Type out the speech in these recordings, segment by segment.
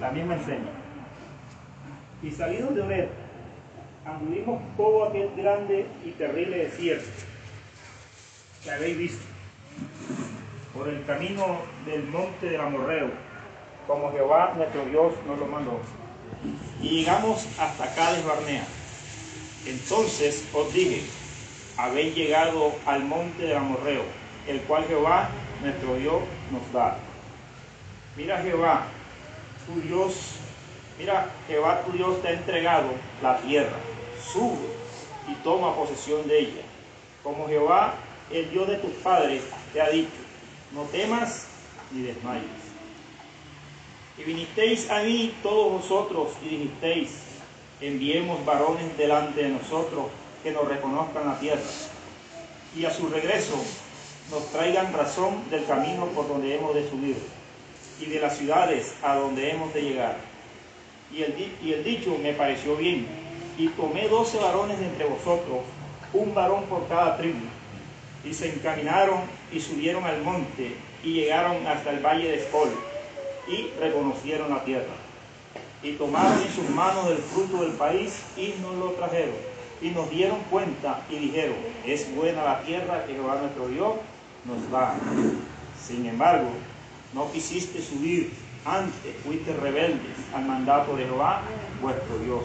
La misma enseña. Y salidos de Ored, anduvimos todo aquel grande y terrible desierto que habéis visto, por el camino del monte del Amorreo, como Jehová nuestro Dios nos lo mandó. Y llegamos hasta Cades Barnea. Entonces os dije, habéis llegado al monte del Amorreo, el cual Jehová nuestro Dios nos da. Mira Jehová, tu Dios, mira Jehová tu Dios te ha entregado la tierra, sube y toma posesión de ella, como Jehová, el Dios de tus padres, te ha dicho, no temas ni desmayes. Y vinisteis a mí todos vosotros y dijisteis, enviemos varones delante de nosotros que nos reconozcan la tierra. Y a su regreso nos traigan razón del camino por donde hemos de subir y de las ciudades a donde hemos de llegar. Y el, y el dicho me pareció bien, y tomé doce varones de entre vosotros, un varón por cada tribu, y se encaminaron y subieron al monte y llegaron hasta el valle de Escol y reconocieron la tierra. Y tomaron en sus manos el fruto del país y nos lo trajeron. Y nos dieron cuenta y dijeron, es buena la tierra que Jehová nuestro Dios nos da. Sin embargo, no quisiste subir, antes fuiste rebeldes al mandato de Jehová, vuestro Dios.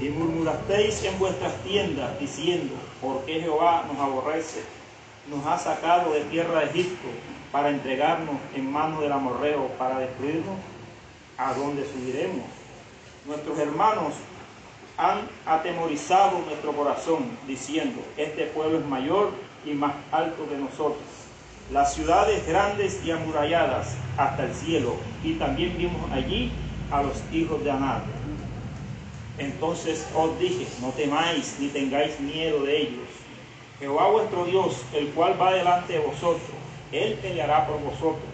Y murmurasteis en vuestras tiendas diciendo, ¿por qué Jehová nos aborrece? Nos ha sacado de tierra de Egipto para entregarnos en manos del amorreo para destruirnos. ¿A dónde subiremos? Nuestros hermanos han atemorizado nuestro corazón diciendo, este pueblo es mayor y más alto que nosotros las ciudades grandes y amuralladas hasta el cielo, y también vimos allí a los hijos de Anad. Entonces os dije, no temáis ni tengáis miedo de ellos. Jehová vuestro Dios, el cual va delante de vosotros, Él peleará por vosotros,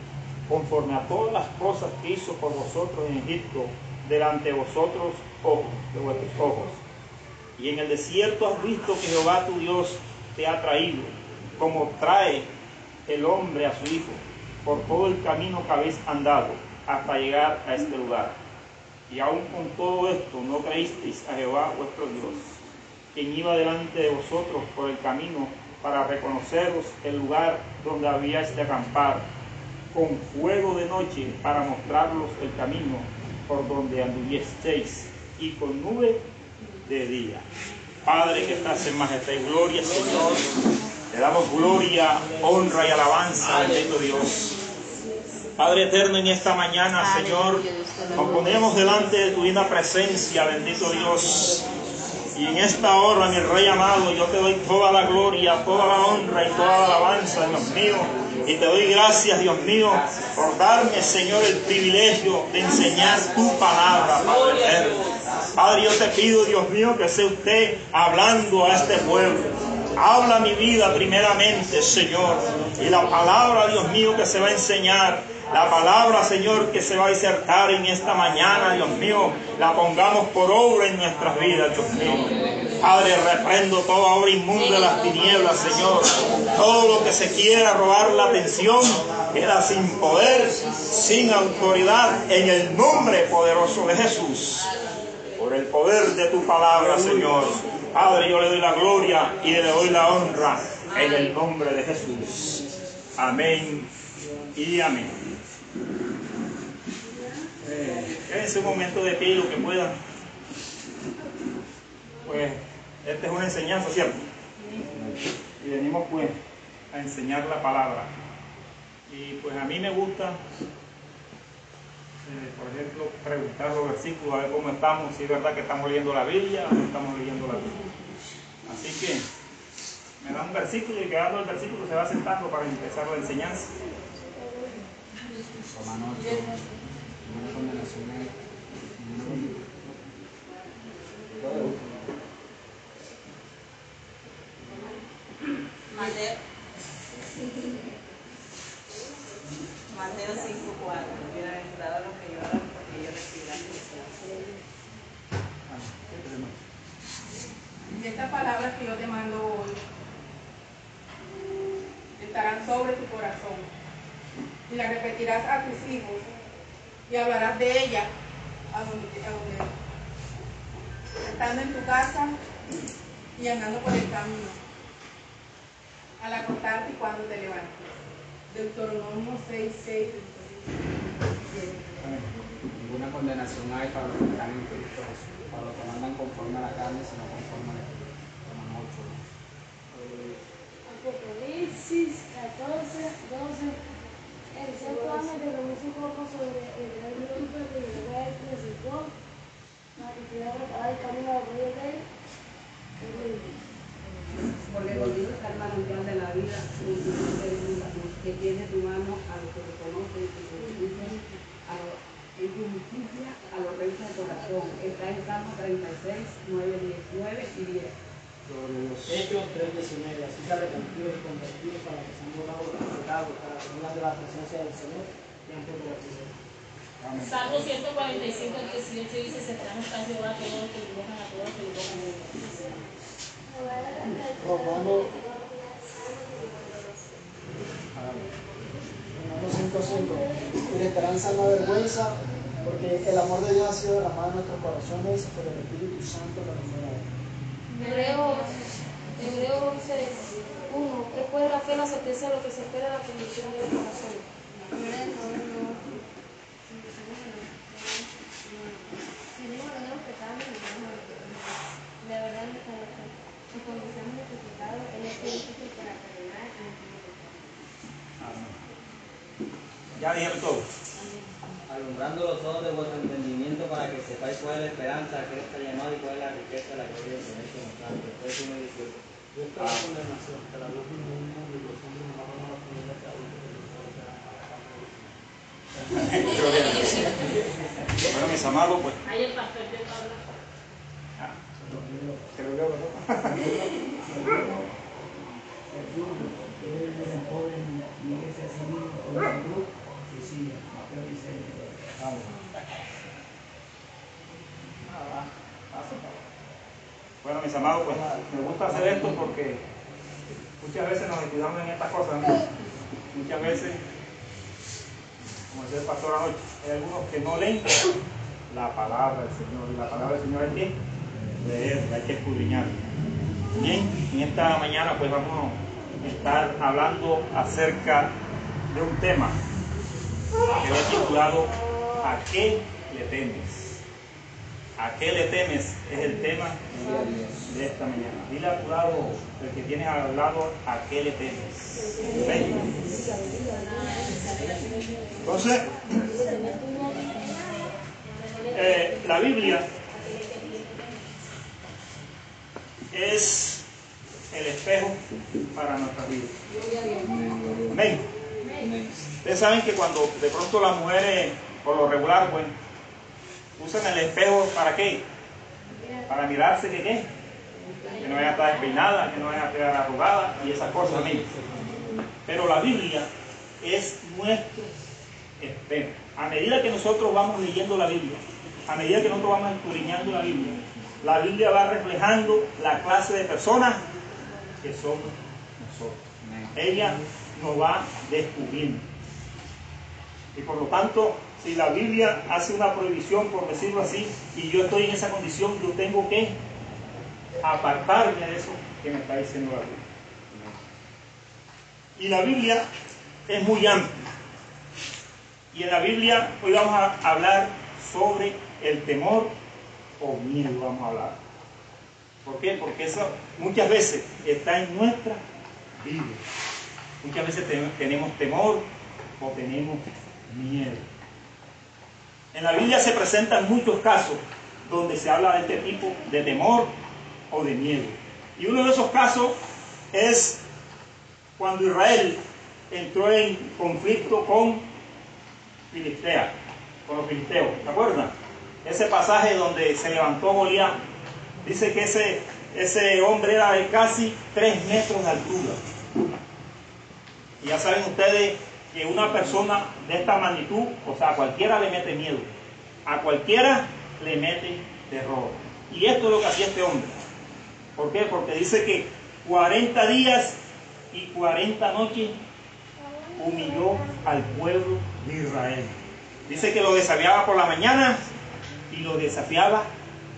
conforme a todas las cosas que hizo por vosotros en Egipto, delante de vosotros, ojos, de vuestros ojos. Y en el desierto has visto que Jehová tu Dios te ha traído, como trae el hombre a su hijo por todo el camino que habéis andado hasta llegar a este lugar. Y aún con todo esto no creísteis a Jehová vuestro Dios, quien iba delante de vosotros por el camino para reconoceros el lugar donde habíais de acampar, con fuego de noche para mostraros el camino por donde anduvieseis, y con nube de día. Padre que estás en majestad y gloria, Señor, le damos gloria, honra y alabanza, bendito Dios. Padre eterno, en esta mañana, Señor, nos ponemos delante de tu divina presencia, bendito Dios. Y en esta hora, mi Rey amado, yo te doy toda la gloria, toda la honra y toda la alabanza, Dios mío. Y te doy gracias, Dios mío, por darme, Señor, el privilegio de enseñar tu palabra, Padre eterno. Padre, yo te pido, Dios mío, que sea usted hablando a este pueblo. Habla mi vida primeramente, Señor. Y la palabra, Dios mío, que se va a enseñar. La palabra, Señor, que se va a disertar en esta mañana, Dios mío, la pongamos por obra en nuestras vidas, Dios mío. Padre, reprendo toda obra inmunda de las tinieblas, Señor. Todo lo que se quiera robar la atención queda sin poder, sin autoridad, en el nombre poderoso de Jesús. Por el poder de tu palabra, Señor. Padre, yo le doy la gloria y le doy la honra en el nombre de Jesús. Amén y amén. Eh, quédense un momento de pie lo que puedan. Pues esta es una enseñanza, ¿cierto? Y venimos pues a enseñar la palabra. Y pues a mí me gusta eh, por ejemplo, preguntar los versículos, a ver cómo estamos, si es verdad que estamos leyendo la Biblia o no estamos leyendo la Biblia. Así que me da un versículo y quedando el versículo se va sentando para empezar la enseñanza. Mateo. Mateo 5.4. Bienaventurados los que lloran porque ellos recibirán Y estas palabras que yo te mando hoy estarán sobre tu corazón y las repetirás a tus hijos y hablarás de ella a donde, a donde estando en tu casa y andando por el camino, al acostarte y cuando te levantes. Deuteronomio 6, 6, Ninguna condenación hay para los que están en Cristo para los que no andan conforme a la carne, sino conforme a la Espíritu. Romano 8. ¿no? Apocalipsis 14, 12. El santo ángel derramó su copa sobre el gran grupo que llegó a él presentó para que quedara preparado el camino al rey de él. Porque contigo está el manantial de la vida, que tiene tu mano a los que te conocen y te justicia, a los en tu justicia a los reyes Está en Salmo 36, 9, 19 y 10. Hechos 3.19, así se arrepentidos y convertidos para que sean borrados los pecados, para que de la presencia del Señor y antes de la prisión. Salmo 145, el 18 dice, se traen a Jehová todos los que invocan a todos los que invocan a Dios. Romano, Romano 5.5, y la esperanza no avergüenza, porque el amor de Dios ha sido derramado en nuestros corazones por el Espíritu Santo que nos da. Hebreos, Hebreos 11, 1. Es pues la fe la certeza de lo que se espera, la convicción del corazón. De confesamos Él es para perdonar y Ya dijeron todo. Alumbrando los ojos de vuestro entendimiento para que sepáis cuál es la esperanza que está llamado y cuál es la riqueza de la gloria del Señor que nos da. Después uno dice, Yo estaba en condenación, que la luz del mundo y los hombres no van a la familia que hablan de Dios, o sea, a la familia. Bueno, mis amados, pues. Ahí el pastor de Pablo. ah, Creo que ¿verdad? Vamos. Ah, pasa. Bueno, mis amados, pues me gusta hacer esto porque muchas veces nos descuidamos en estas cosas. Muchas veces, como decía el pastor anoche, hay algunos que no leen la palabra del Señor. Y la palabra del Señor es qué? Leer, hay que escudriñar. Bien, en esta mañana pues vamos a estar hablando acerca de un tema que lo he titulado ¿A qué le temes? ¿A qué le temes? Es el tema de esta mañana. Dile a tu lado, el que tienes al lado, ¿a qué le temes? ¿Ven? Entonces, eh, la Biblia es el espejo para nuestra vida. Amén. Ustedes saben que cuando de pronto las mujeres, por lo regular, pues, usan el espejo para qué? Para mirarse que qué? Que no vaya a estar despeinada, que no vaya a quedar arrugada y esas cosas, amén. Pero la Biblia es nuestro espejo. A medida que nosotros vamos leyendo la Biblia, a medida que nosotros vamos escudriñando la Biblia, la Biblia va reflejando la clase de personas que somos nosotros. Ella nos va descubriendo. Y por lo tanto, si la Biblia hace una prohibición, por decirlo así, y yo estoy en esa condición, yo tengo que apartarme de eso que me está diciendo la Biblia. Y la Biblia es muy amplia. Y en la Biblia hoy vamos a hablar sobre el temor o miedo, vamos a hablar. ¿Por qué? Porque eso muchas veces está en nuestra vida. Muchas veces te- tenemos temor o tenemos miedo. En la Biblia se presentan muchos casos donde se habla de este tipo de temor o de miedo. Y uno de esos casos es cuando Israel entró en conflicto con Filistea, con los filisteos. ¿Se acuerdan? Ese pasaje donde se levantó Goliat. Dice que ese, ese hombre era de casi 3 metros de altura. Y ya saben ustedes que una persona de esta magnitud, o sea, a cualquiera le mete miedo. A cualquiera le mete terror. Y esto es lo que hacía este hombre. ¿Por qué? Porque dice que 40 días y 40 noches humilló al pueblo de Israel. Dice que lo desafiaba por la mañana y lo desafiaba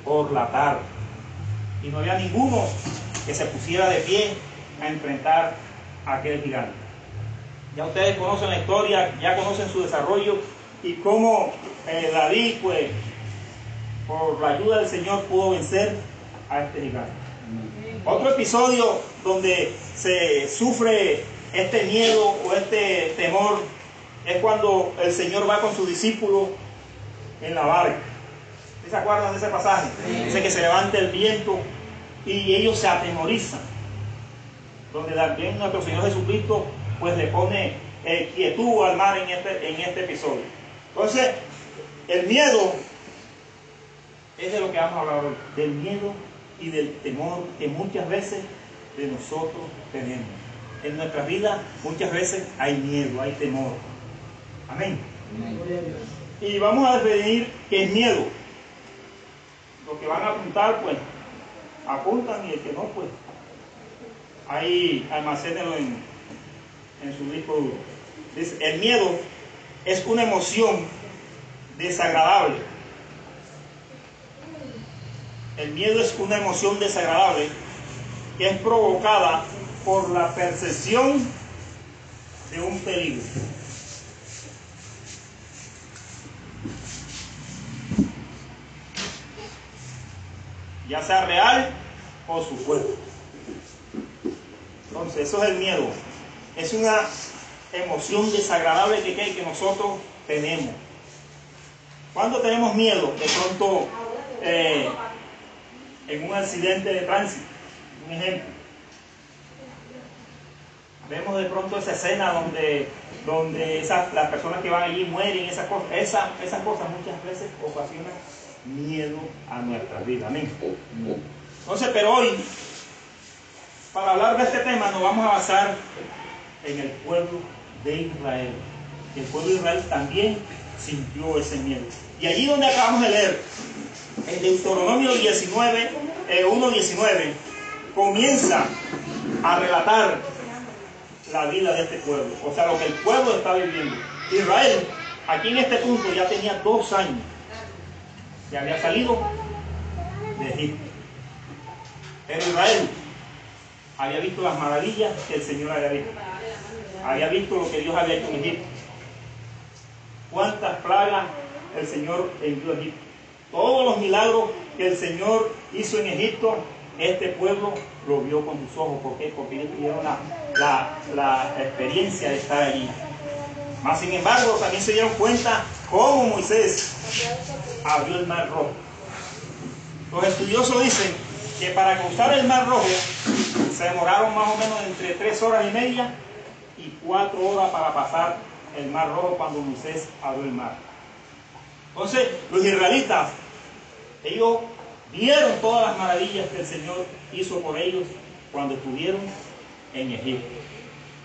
por la tarde. Y no había ninguno que se pusiera de pie a enfrentar a aquel gigante. Ya ustedes conocen la historia, ya conocen su desarrollo y cómo eh, David, pues, por la ayuda del Señor pudo vencer a este gigante. Otro episodio donde se sufre este miedo o este temor es cuando el Señor va con sus discípulos en la barca. ¿Sí ¿Se acuerdan de ese pasaje? Dice que se levanta el viento y ellos se atemorizan. Donde también nuestro Señor Jesucristo pues le pone eh, quietud al mar en este, en este episodio. Entonces, el miedo es de lo que vamos a hablar hoy, del miedo y del temor que muchas veces de nosotros tenemos. En nuestra vida muchas veces hay miedo, hay temor. Amén. Y vamos a definir qué es miedo. Los que van a apuntar, pues, apuntan y el que no, pues, ahí almacénenlo en, en su disco duro. Dice, el miedo es una emoción desagradable. El miedo es una emoción desagradable que es provocada por la percepción de un peligro. Ya sea real o supuesto. Entonces, eso es el miedo. Es una emoción desagradable que, que nosotros tenemos. Cuando tenemos miedo, de pronto, eh, en un accidente de tránsito, un ejemplo, vemos de pronto esa escena donde, donde esas, las personas que van allí mueren, esas cosas, esa, esas cosas muchas veces ocasionan miedo a nuestra vida. Amén. Entonces, pero hoy, para hablar de este tema, nos vamos a basar en el pueblo de Israel. El pueblo de Israel también sintió ese miedo. Y allí donde acabamos de leer, en Deuteronomio 19, eh, 1.19, comienza a relatar la vida de este pueblo, o sea, lo que el pueblo está viviendo. Israel, aquí en este punto, ya tenía dos años que había salido de Egipto. Pero Israel había visto las maravillas que el Señor había visto. Había visto lo que Dios había hecho en Egipto. Cuántas plagas el Señor envió a Egipto. Todos los milagros que el Señor hizo en Egipto, este pueblo lo vio con sus ojos. ¿Por qué? Porque ellos tuvieron la, la, la experiencia de estar allí. Más sin embargo, también se dieron cuenta cómo Moisés abrió el mar rojo. Los estudiosos dicen que para cruzar el mar rojo se demoraron más o menos entre tres horas y media y cuatro horas para pasar el mar rojo cuando Moisés abrió el mar. Entonces, los israelitas, ellos vieron todas las maravillas que el Señor hizo por ellos cuando estuvieron en Egipto.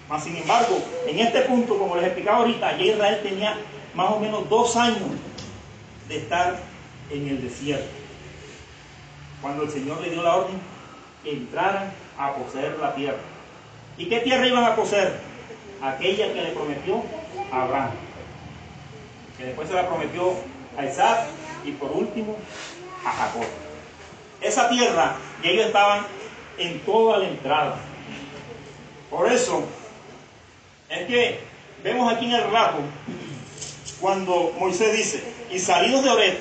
Mas, sin embargo, en este punto, como les explicaba ahorita, ya Israel tenía más o menos dos años de estar en el desierto. Cuando el Señor le dio la orden que entraran a poseer la tierra. ¿Y qué tierra iban a poseer? Aquella que le prometió a Abraham. Que después se la prometió a Isaac y por último a Jacob. Esa tierra, y ellos estaban en toda la entrada. Por eso, es que vemos aquí en el relato, cuando Moisés dice, y salidos de Ored,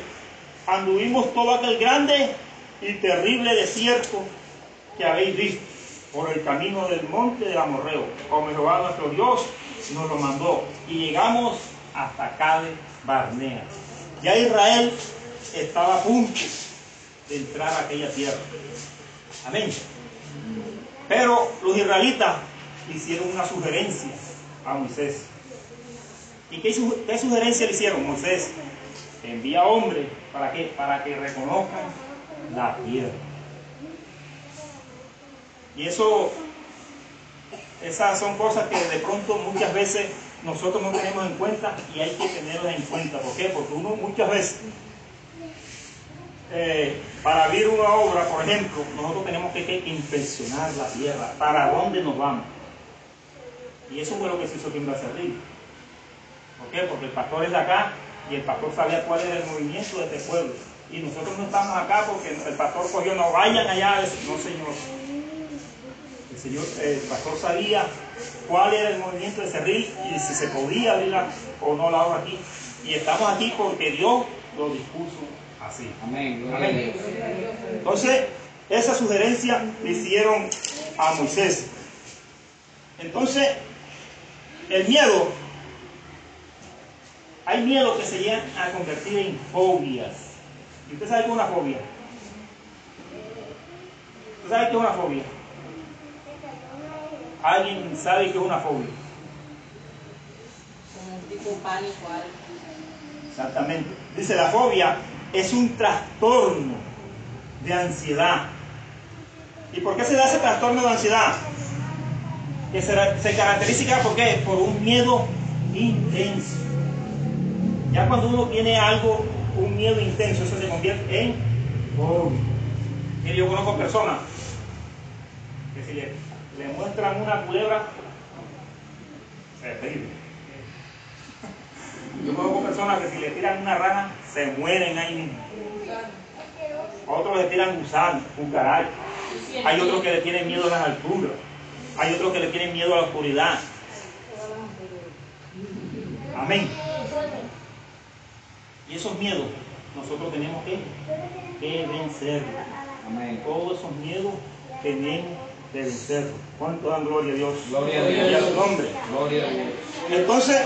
anduvimos todo aquel grande y terrible desierto que habéis visto por el camino del monte del Amorreo, como Jehová nuestro Dios nos lo mandó, y llegamos hasta Cade Barnea. Ya Israel estaba a punto de entrar a aquella tierra. Amén. Pero los israelitas hicieron una sugerencia a Moisés. ¿Y qué, qué sugerencia le hicieron? Moisés envía hombres para que, para que reconozcan la tierra. Y eso, esas son cosas que de pronto muchas veces nosotros no tenemos en cuenta y hay que tenerlas en cuenta. ¿Por qué? Porque uno muchas veces, eh, para abrir una obra, por ejemplo, nosotros tenemos que, que inspeccionar la tierra, para dónde nos vamos. Y eso fue lo que se hizo aquí en Becerril. ¿Por qué? Porque el pastor es de acá Y el pastor sabía cuál era el movimiento de este pueblo. Y nosotros no estamos acá porque el pastor cogió, no vayan allá. No, Señor. El, señor, el pastor sabía cuál era el movimiento de Cerril y si se podía abrir o no la obra aquí. Y estamos aquí porque Dios lo dispuso así. Amén. Amén. Entonces, esa sugerencia le hicieron a Moisés. Entonces, el miedo, hay miedo que se llegan a convertir en fobias. ¿Y usted sabe qué es una fobia? ¿Usted sabe qué es una fobia? ¿Alguien sabe qué es una fobia? Como un tipo pánico algo. Exactamente. Dice, la fobia es un trastorno de ansiedad. ¿Y por qué se da ese trastorno de ansiedad? Que se, se caracteriza ¿por qué? por un miedo intenso. Ya cuando uno tiene algo, un miedo intenso, eso se convierte en fobia. Mire, yo conozco personas que si le, le muestran una culebra, despiden. Yo conozco personas que si le tiran una rana, se mueren ahí mismo. Otros le tiran gusanos, cucarachas. Hay otros que le tienen miedo a las alturas. Hay otros que le tienen miedo a la oscuridad. Amén. Y esos miedos nosotros tenemos que, que vencerlos. Amén. Todos esos miedos tenemos que vencerlos. ¿Cuánto dan gloria a Dios? Gloria a Dios. Y a su nombre. Gloria a Dios. Entonces,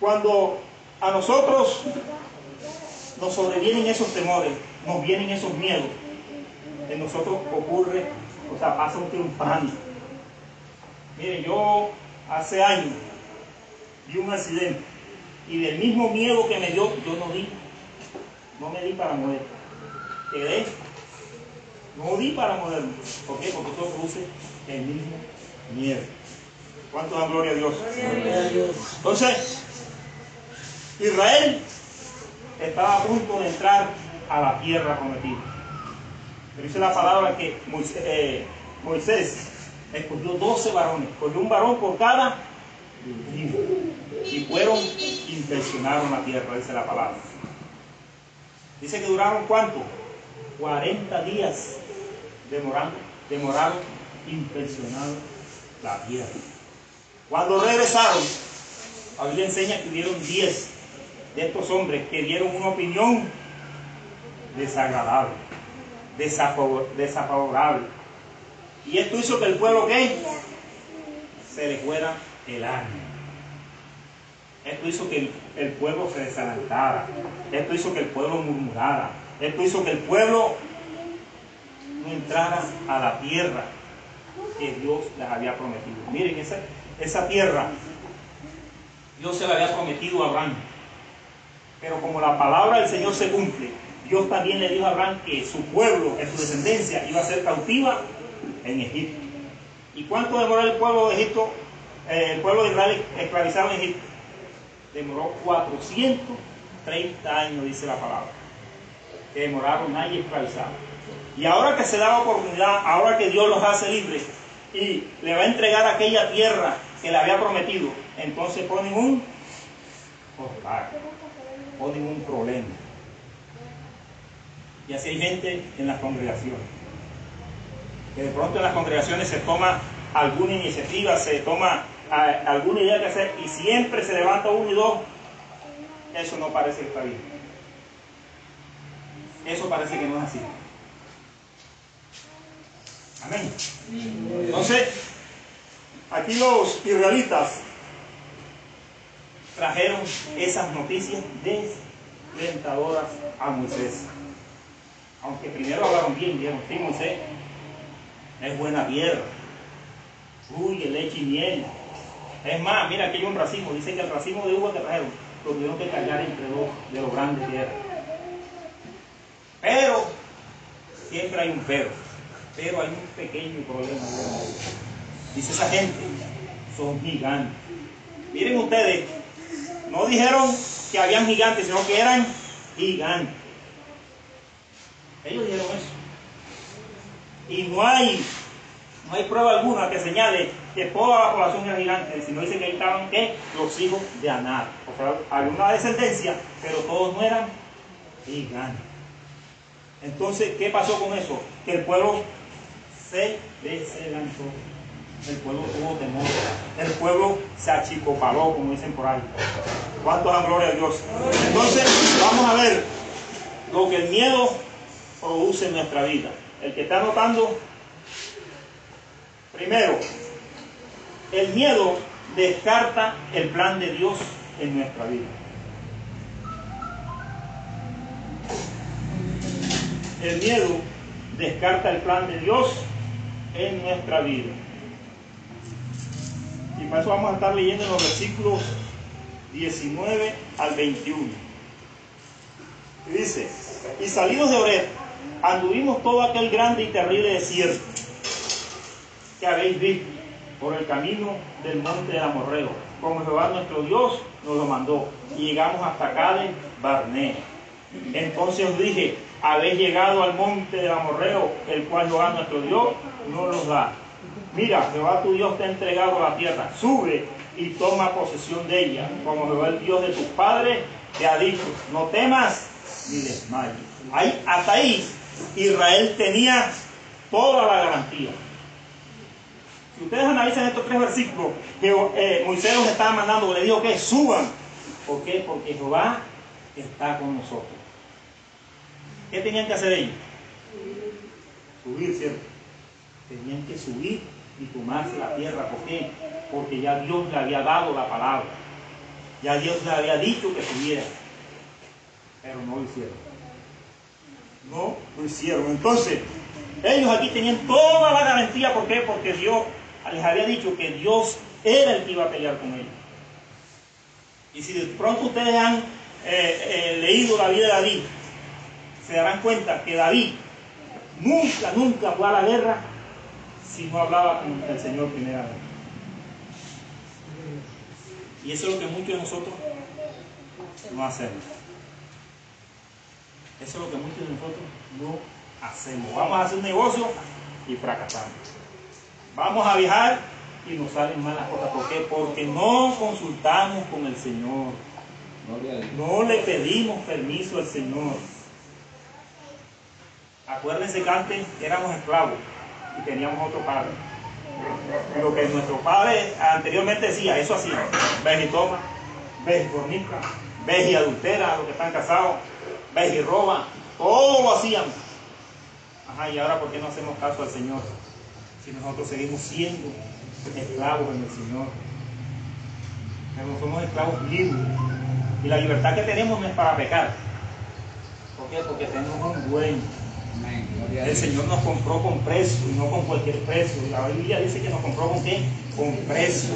cuando a nosotros nos sobrevienen esos temores, nos vienen esos miedos, en nosotros ocurre, o sea, pasa un pánico. Miren, yo hace años vi un accidente y del mismo miedo que me dio, yo no di, no me di para mover. Quedé, no di para moverme. ¿Por qué? Porque todo produce el mismo miedo. ¿Cuánto dan gloria a Dios? Entonces, Israel estaba a punto de entrar a la tierra prometida. Pero dice la palabra que Moisés, eh, Moisés escogió 12 varones, escogió un varón por cada tribu. Y fueron, inspeccionaron la tierra, dice la palabra. Dice que duraron cuánto? 40 días demoraron, demoraron inspeccionando la tierra. Cuando regresaron, la Biblia enseña que hubieron 10 de estos hombres que dieron una opinión desagradable, desafavorable. Y esto hizo que el pueblo que se le fuera el ánimo. Esto hizo que el, el, pueblo se desalentara. Esto hizo que el pueblo murmurara. Esto hizo que el pueblo no entrara a la tierra que Dios les había prometido. Miren, esa, esa tierra Dios se la había prometido a Abraham. Pero como la palabra del Señor se cumple, Dios también le dijo a Abraham que su pueblo, que su descendencia, iba a ser cautiva en Egipto. ¿Y cuánto demoró el pueblo de Egipto, eh, el pueblo de Israel esclavizado en Egipto? Demoró 430 años, dice la palabra. Que demoraron ahí esclavizados. Y ahora que se da la oportunidad, ahora que Dios los hace libres y le va a entregar aquella tierra que le había prometido, entonces ponen un ponen un problema. Y así hay gente en las congregaciones. Que de pronto en las congregaciones se toma alguna iniciativa, se toma a, alguna idea que hacer y siempre se levanta uno y dos. Eso no parece está bien. Eso parece que no es así. Amén. Entonces, aquí los israelitas trajeron esas noticias desalentadoras a Moisés. Aunque primero hablaron bien, dijeron, sí, Moisés, es buena tierra, fluye leche y miel. Es más, mira, aquí hay un racimo, dice que el racimo de uva que trajeron lo tuvieron que cargar entre dos de los grandes tierras. Pero, siempre hay un pero, pero hay un pequeño problema. Dice esa gente, son gigantes. Miren ustedes, no dijeron que habían gigantes, sino que eran gigantes. Ellos dijeron eso. Y no hay, no hay prueba alguna que señale que toda la población era gigante, sino dice que ahí estaban los hijos de Anar. O sea, había una descendencia, pero todos no eran gigantes. Entonces, ¿qué pasó con eso? Que el pueblo se deselantó. El pueblo tuvo temor. El pueblo se achicopaló, como dicen por ahí. ¿Cuántos dan gloria a Dios? Entonces, vamos a ver lo que el miedo produce en nuestra vida. El que está anotando, primero, el miedo descarta el plan de Dios en nuestra vida. El miedo descarta el plan de Dios en nuestra vida. Y para eso vamos a estar leyendo en los versículos 19 al 21. Y dice, y salidos de Ored, anduvimos todo aquel grande y terrible desierto que habéis visto por el camino del monte del Amorreo, como Jehová nuestro Dios nos lo mandó. Y llegamos hasta Cades Barnea. Entonces os dije, habéis llegado al monte del Amorreo, el cual Jehová nuestro Dios no nos da. Mira, Jehová tu Dios te ha entregado la tierra, sube y toma posesión de ella, como Jehová el Dios de tus padres te ha dicho, no temas ni desmayes. Ahí, hasta ahí Israel tenía toda la garantía. Si ustedes analizan estos tres versículos, que eh, Moisés los estaba mandando, le dijo que suban. ¿Por qué? Porque Jehová está con nosotros. ¿Qué tenían que hacer ellos? Subir, ¿cierto? Tenían que subir y tomarse la tierra. ¿Por qué? Porque ya Dios le había dado la palabra. Ya Dios le había dicho que subiera. Pero no lo hicieron. No lo hicieron. Entonces, ellos aquí tenían toda la garantía. ¿Por qué? Porque Dios les había dicho que Dios era el que iba a pelear con ellos. Y si de pronto ustedes han eh, eh, leído la vida de David, se darán cuenta que David nunca, nunca fue a la guerra si no hablaba con el Señor primeramente. Y eso es lo que muchos de nosotros no hacemos. Eso es lo que muchos de nosotros no hacemos. Vamos a hacer un negocio y fracasamos. Vamos a viajar y nos salen malas cosas. ¿Por qué? Porque no consultamos con el Señor. No le pedimos permiso al Señor. Acuérdense que antes éramos esclavos y teníamos otro padre. Lo que nuestro padre anteriormente decía, eso hacía. Ves y toma, ves y fornica, ves y adultera los que están casados, ves y roba. Todo lo hacían. Ajá, y ahora ¿por qué no hacemos caso al Señor? Si nosotros seguimos siendo esclavos en el Señor. Pero somos esclavos libres. Y la libertad que tenemos no es para pecar. ¿Por qué? Porque tenemos un dueño. El Señor nos compró con precio y no con cualquier precio. Y la Biblia dice que nos compró con qué? Con precio.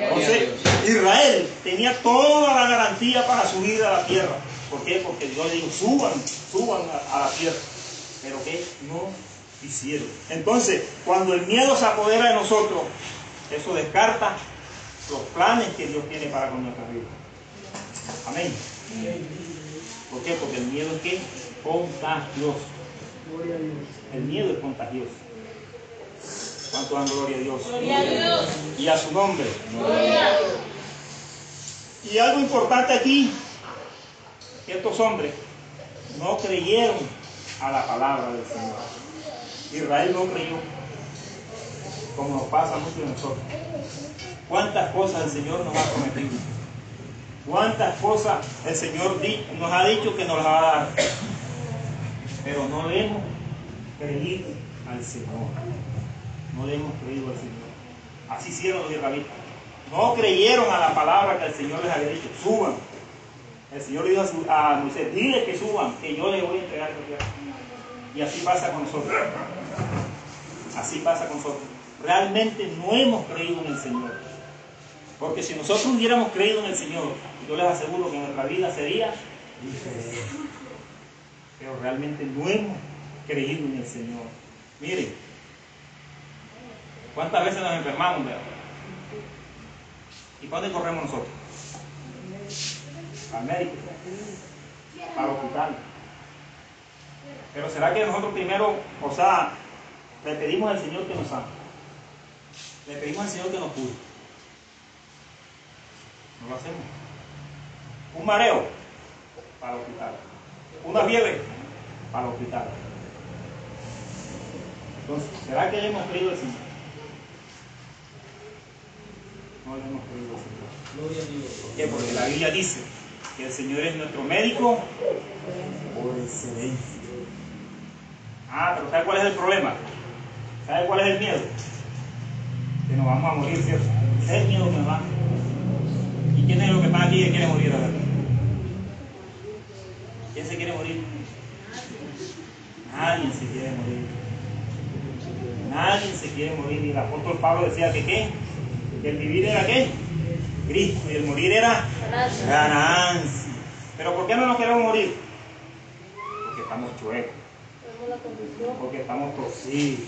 Entonces, Israel tenía toda la garantía para subir a la tierra. ¿Por qué? Porque Dios le dijo, suban, suban a, a la tierra. Pero que no hicieron. Entonces, cuando el miedo se apodera de nosotros, eso descarta los planes que Dios tiene para con nuestra vida. Amén. ¿Por qué? Porque el miedo es que contagioso. El miedo es contagioso. ¿Cuánto dan gloria a Dios? Gloria a Dios. Y a su nombre. Gloria a Dios. Y algo importante aquí, estos hombres no creyeron a la palabra del Señor. Israel no creyó, como nos pasa a muchos de nosotros. ¿Cuántas cosas el Señor nos ha prometido? ¿Cuántas cosas el Señor nos ha dicho que nos las va a dar? Pero no le hemos creído al Señor. No le hemos creído al Señor. Así hicieron los israelitas. No creyeron a la palabra que el Señor les había dicho. Suban. El Señor le dijo a, Moisés, dile que suban, que yo les voy a entregar tierra. Y así pasa con nosotros. Así pasa con nosotros. Realmente no hemos creído en el Señor. Porque si nosotros hubiéramos creído en el Señor, yo les aseguro que nuestra vida sería. Pero realmente no hemos creído en el Señor. Miren, ¿cuántas veces nos enfermamos? verdad? ¿Y dónde corremos nosotros? Al médico, al hospital. Pero será que nosotros primero, o sea, Le pedimos al Señor que nos ame. Le pedimos al Señor que nos cuide. No lo hacemos. Un mareo para el hospital. Una fiebre para el hospital. Entonces, ¿será que le hemos creído al Señor? No le hemos creído al Señor. A. ¿Por qué? Porque la Biblia dice que el Señor es nuestro médico por excelencia. Ah, pero ¿sabe cuál es el problema? ¿Sabe cuál es el miedo? Que nos vamos a morir, ¿cierto? Es el miedo nos da. ¿Y quién es lo que está aquí que quiere morir ahora? ¿Quién se quiere morir? Nadie se quiere morir. Nadie se quiere morir. Y el apóstol Pablo decía que qué? Que el vivir era qué? Cristo. Y el morir era ganancia. Pero ¿por qué no nos queremos morir? Porque estamos chuecos. Porque estamos torcidos.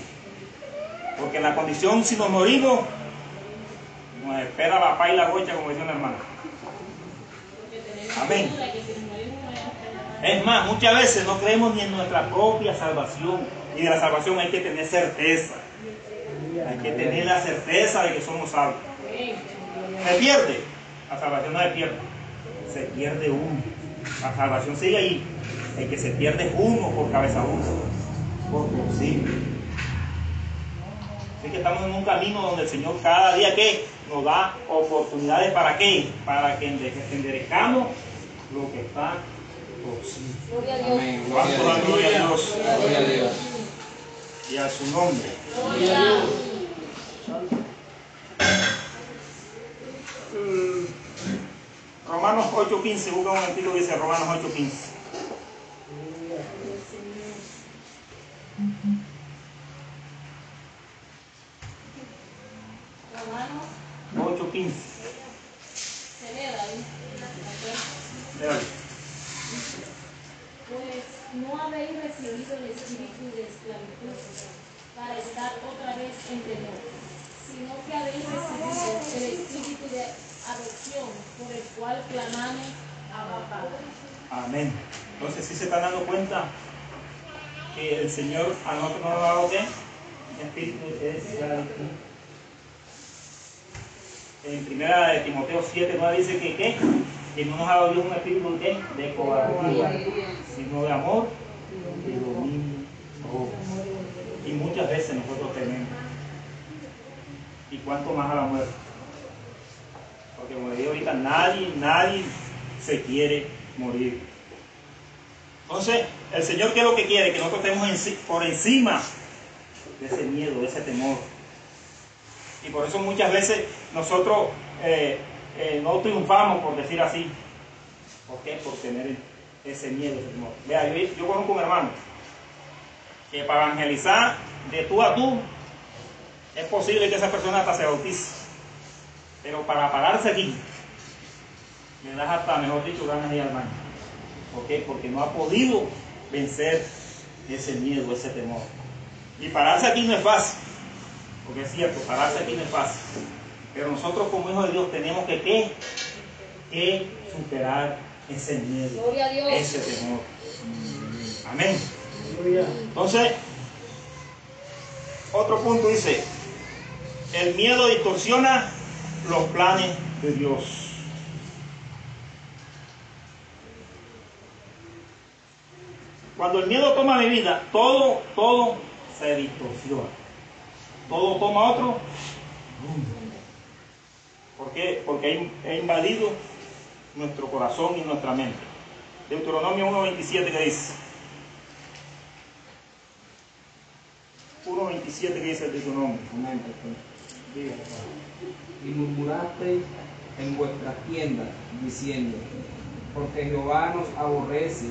Porque en la condición, si nos morimos, nos espera la paz y la gocha, como decía una hermana. Porque tenemos Amén. duda que si nos morimos no vamos a nada. Es más, muchas veces no creemos ni en nuestra propia salvación. Y de la salvación hay que tener certeza. Hay que tener la certeza de que somos salvos. Se pierde. La salvación no se pierde. Se pierde uno. La salvación sigue ahí. El que se pierde es uno por cabeza uno. Por posible. Así que estamos en un camino donde el Señor cada día que nos da oportunidades para qué? Para que ende- enderezcamos lo que está torcido. Gloria a Dios. Amén. Gloria ¿Cuánto a Dios. gloria a Dios? Gloria a Dios. Y a su nombre. Gloria. Mm, Romanos 8.15, busca un momentito, dice Romanos 8.15. Romanos 8.15. se lee David. Léalo. Pues no habéis recibido el espíritu de esclavitud para estar otra vez en temor, sino que habéis recibido el espíritu de adopción por el cual clamamos Abba Padre. Amén. Entonces, si se están dando cuenta que el Señor a nosotros nos ha dado qué? Espíritu de esclavitud. En primera de Timoteo 7, 9 dice que ¿qué? Que no nos ha dado Dios un espíritu qué? de cobardía, sino de amor y dominio. Y muchas veces nosotros tenemos. ¿Y cuánto más a la muerte? Porque como le digo ahorita, nadie, nadie se quiere morir. Entonces, el Señor, ¿qué es lo que quiere? Que nosotros estemos por encima de ese miedo, de ese temor. Y por eso muchas veces nosotros eh, eh, no triunfamos, por decir así. ¿Por qué? Por tener ese miedo, ese temor. Vea, yo, yo conozco un hermano que para evangelizar de tú a tú es posible que esa persona hasta se bautice. Pero para pararse aquí, le das hasta, mejor dicho, ganas de ir al baño. ¿Por qué? Porque no ha podido vencer ese miedo, ese temor. Y pararse aquí no es fácil. Porque es cierto, pararse aquí no es fácil. Pero nosotros como hijos de Dios tenemos que, ¿qué? que superar ese miedo, Gloria a Dios. ese temor. Amén. Entonces, otro punto dice, el miedo distorsiona los planes de Dios. Cuando el miedo toma mi vida, todo, todo se distorsiona. Todo toma otro. ¿Por qué? Porque ha invadido nuestro corazón y nuestra mente. Deuteronomio 1.27 que dice, 1.27 que dice el Deuteronomio. Y murmurasteis en vuestras tiendas, diciendo, porque Jehová nos aborrece,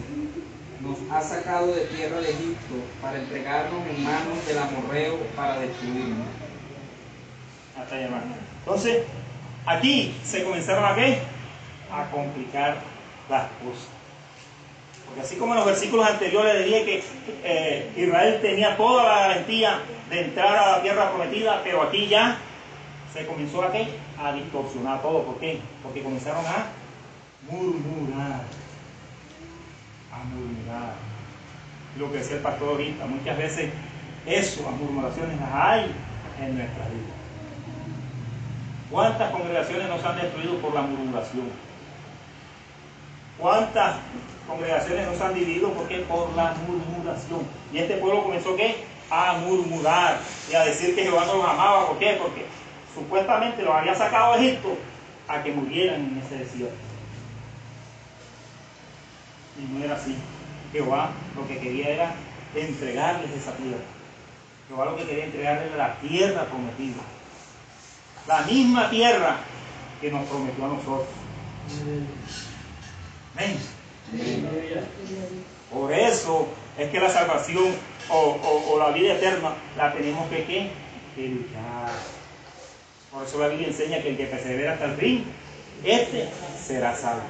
nos ha sacado de tierra de Egipto para entregarnos en manos del amorreo para destruirnos. Hasta ahí. Entonces, aquí se comenzaron a qué? A complicar las cosas. Porque así como en los versículos anteriores decía que eh, Israel tenía toda la garantía de entrar a la tierra prometida, pero aquí ya se comenzó a qué? A distorsionar todo. ¿Por qué? Porque comenzaron a murmurar. A murmurar. Lo que decía el pastor ahorita, muchas veces Eso, las murmuraciones las hay en nuestra vida. ¿Cuántas congregaciones nos han destruido por la murmuración? ¿Cuántas congregaciones nos han dividido? ¿Por qué? Por la murmuración. Y este pueblo comenzó ¿qué? A murmurar y a decir que Jehová no los amaba. ¿Por qué? Porque supuestamente los había sacado de Egipto a que murieran en ese desierto. Y no era así. Jehová lo que quería era entregarles esa tierra. Jehová lo que quería entregarles era la tierra prometida. La misma tierra que nos prometió a nosotros. Amén. Por eso es que la salvación o, o- o la vida eterna la tenemos que, ¿qué? que luchar. Por eso la Biblia enseña que el que persevera hasta el fin, este será salvo.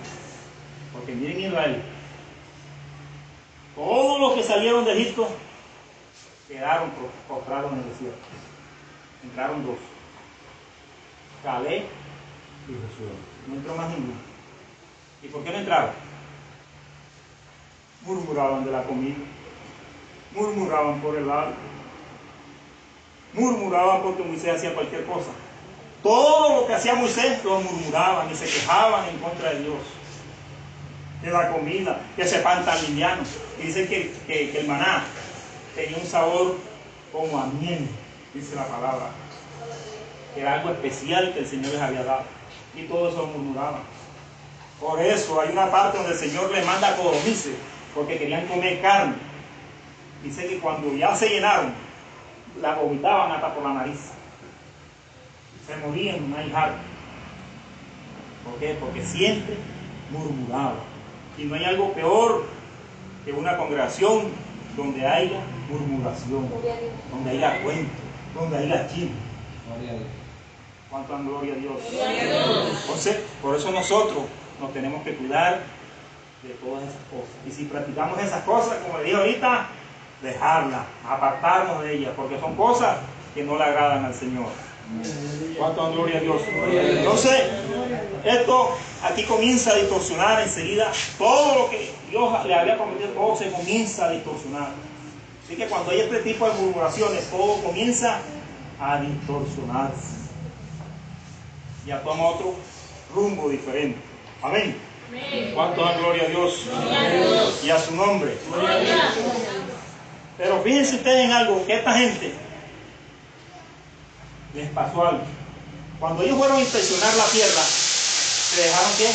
Porque miren Israel, todos los que salieron de Egipto quedaron postrados en el desierto. Entraron dos. Caleb y Josué. No entró más ninguno. ¿Y por qué no entraron? Murmuraban de la comida. Murmuraban por el agua. Murmuraban porque Moisés hacía cualquier cosa. Todo lo que hacía Moisés lo murmuraban y se quejaban en contra de Dios. De la comida, que ese pan tan liviano. Y dicen que, que- el maná tenía un sabor como a miel, dice la palabra. Era algo especial que el Señor les había dado. Y todo eso murmuraban. Por eso hay una parte donde el Señor les manda codornices, porque querían comer carne. Dice que cuando ya se llenaron, la vomitaban hasta por la nariz. Se morían, hay harto. ¿Por qué? Porque siempre murmuraban. Y no hay algo peor que una congregación donde haya murmuración, donde haya cuento, donde haya chisme. Gloria a Dios. ¿Cuánto dan gloria a Dios? Entonces, por eso nosotros nos tenemos que cuidar de todas esas cosas. Y si practicamos esas cosas, como le dije ahorita, dejarlas, apartarnos de ellas, porque son cosas que no le agradan al Señor. ¿Cuánto dan gloria a Dios? Entonces, esto aquí comienza a distorsionar enseguida todo lo que Dios le había prometido, todo se comienza a distorsionar. Así que cuando hay este tipo de murmuraciones, todo comienza a distorsionarse. Ya toma otro rumbo diferente. Amén. ¿Cuánto da gloria a Dios? Y a su nombre. Pero fíjense ustedes en algo, que esta gente les pasó algo. Cuando ellos fueron a inspeccionar la tierra, se dejaron que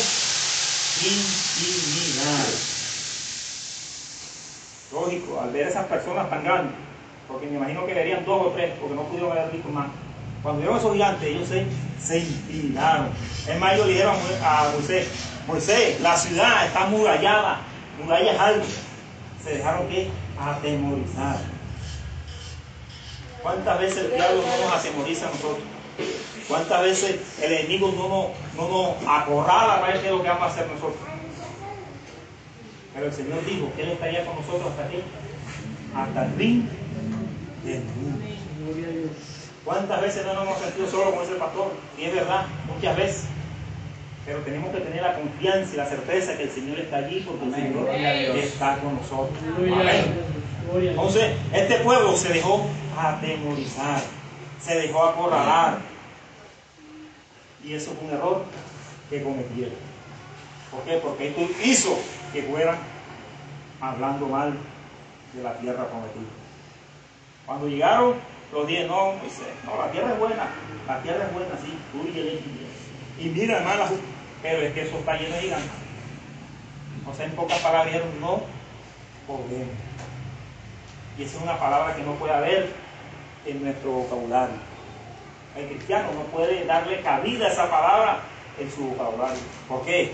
intimidar. Lógico, al ver esas personas tan grandes, porque me imagino que verían dos o tres, porque no pudieron haber visto más. Cuando vieron esos gigantes, ellos se, se intimidaron. Es más, ellos le dijeron a a Moisés, Moisés, la ciudad está murallada, murallas altas. Se dejaron que atemorizar. ¿Cuántas veces el diablo no nos atemoriza a nosotros? ¿Cuántas veces el enemigo no nos, no nos acorrala para ver qué es lo que vamos a hacer nosotros? Pero el Señor dijo que Él estaría con nosotros hasta aquí, hasta el fin del mundo. ¿Cuántas veces no nos hemos sentido solos con ese pastor? Y es verdad, muchas veces. Pero tenemos que tener la confianza y la certeza que el Señor está allí porque el. Señor está con nosotros. Amén. Entonces, este pueblo se dejó atemorizar, se dejó acorralar. Y eso fue un error que cometieron. ¿Por qué? Porque esto hizo que fueran hablando mal de la tierra prometida. Cuando llegaron los diez, no, Moisés, no, la tierra es buena, la tierra es buena, sí, leche y miel. Y mira, hermano, pero es que eso está lleno de gigantes. O sea, en pocas palabras no podemos. Y esa es una palabra que no puede haber en nuestro vocabulario. El cristiano no puede darle cabida a esa palabra en su vocabulario. ¿Por qué?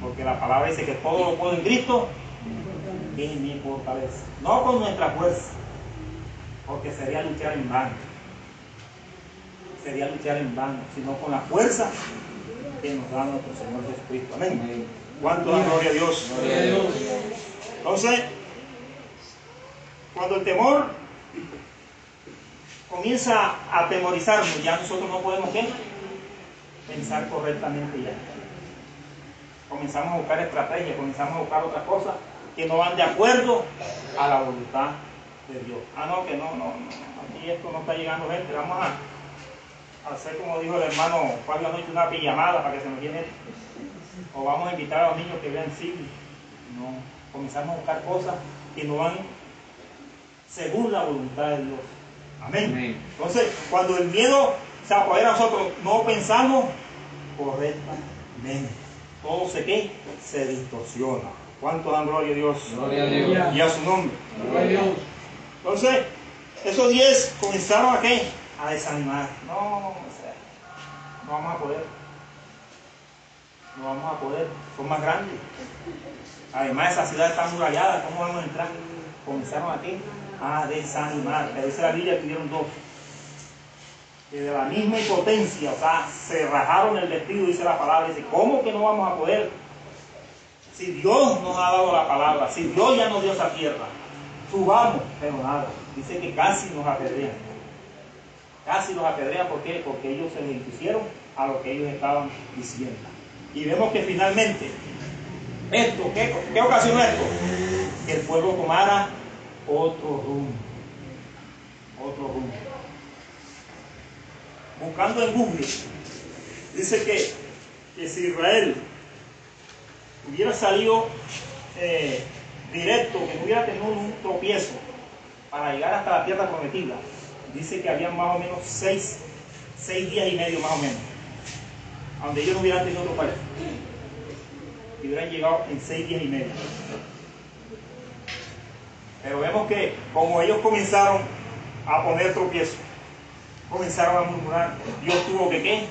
Porque la palabra dice que todo lo puedo en Cristo que me fortalece. No con nuestra fuerza, porque sería luchar en vano. Sería luchar en vano, sino con la fuerza que nos da nuestro Señor Jesucristo. Amén. ¿Cuánto da gloria a Dios? Gloria a Dios. Entonces, cuando el temor comienza a atemorizarnos, ya nosotros no podemos ¿qué? pensar correctamente ya. Comenzamos a buscar estrategias, comenzamos a buscar otras cosas que no van de acuerdo a la voluntad de Dios. Ah, no, que no, no, no, aquí esto no está llegando gente, vamos a hacer como dijo el hermano Juan la noche una pijamada para que se nos llene o vamos a invitar a los niños que vean cine. No, comenzamos a buscar cosas que no van según la voluntad de Dios. Amén. Amén. Entonces, cuando el miedo se apodera a nosotros, no pensamos correctamente. Todo se que se distorsiona. ¿Cuánto dan gloria a Dios? Gloria a Dios. Y a su nombre. Gloria a Dios. Entonces, esos 10 comenzaron a qué? A desanimar. No, o sea, no vamos a poder. No vamos a poder. Son más grandes. Además, esa ciudad está murallada. ¿Cómo vamos a entrar? Comenzaron a qué? A desanimar. Pero dice la Biblia que dos. Que de la misma impotencia, o sea, se rajaron el vestido, dice la palabra. Dice, ¿cómo que no vamos a poder? Si Dios nos ha dado la palabra, si Dios ya nos dio esa tierra, subamos, pero nada. Dice que casi nos apedrean. Casi nos apedrean. Porque ellos se impusieron a lo que ellos estaban diciendo. Y vemos que finalmente, esto, ¿qué, qué ocasionó esto? Que el pueblo tomara otro rumbo. Otro rumbo. Buscando en Google, dice que, que si Israel hubiera salido eh, directo, que no hubiera tenido un tropiezo para llegar hasta la tierra prometida, dice que había más o menos seis, seis días y medio más o menos, donde ellos no hubieran tenido otro país. Y hubieran llegado en seis días y medio. Pero vemos que como ellos comenzaron a poner tropiezo, comenzaron a murmurar, Dios tuvo que qué?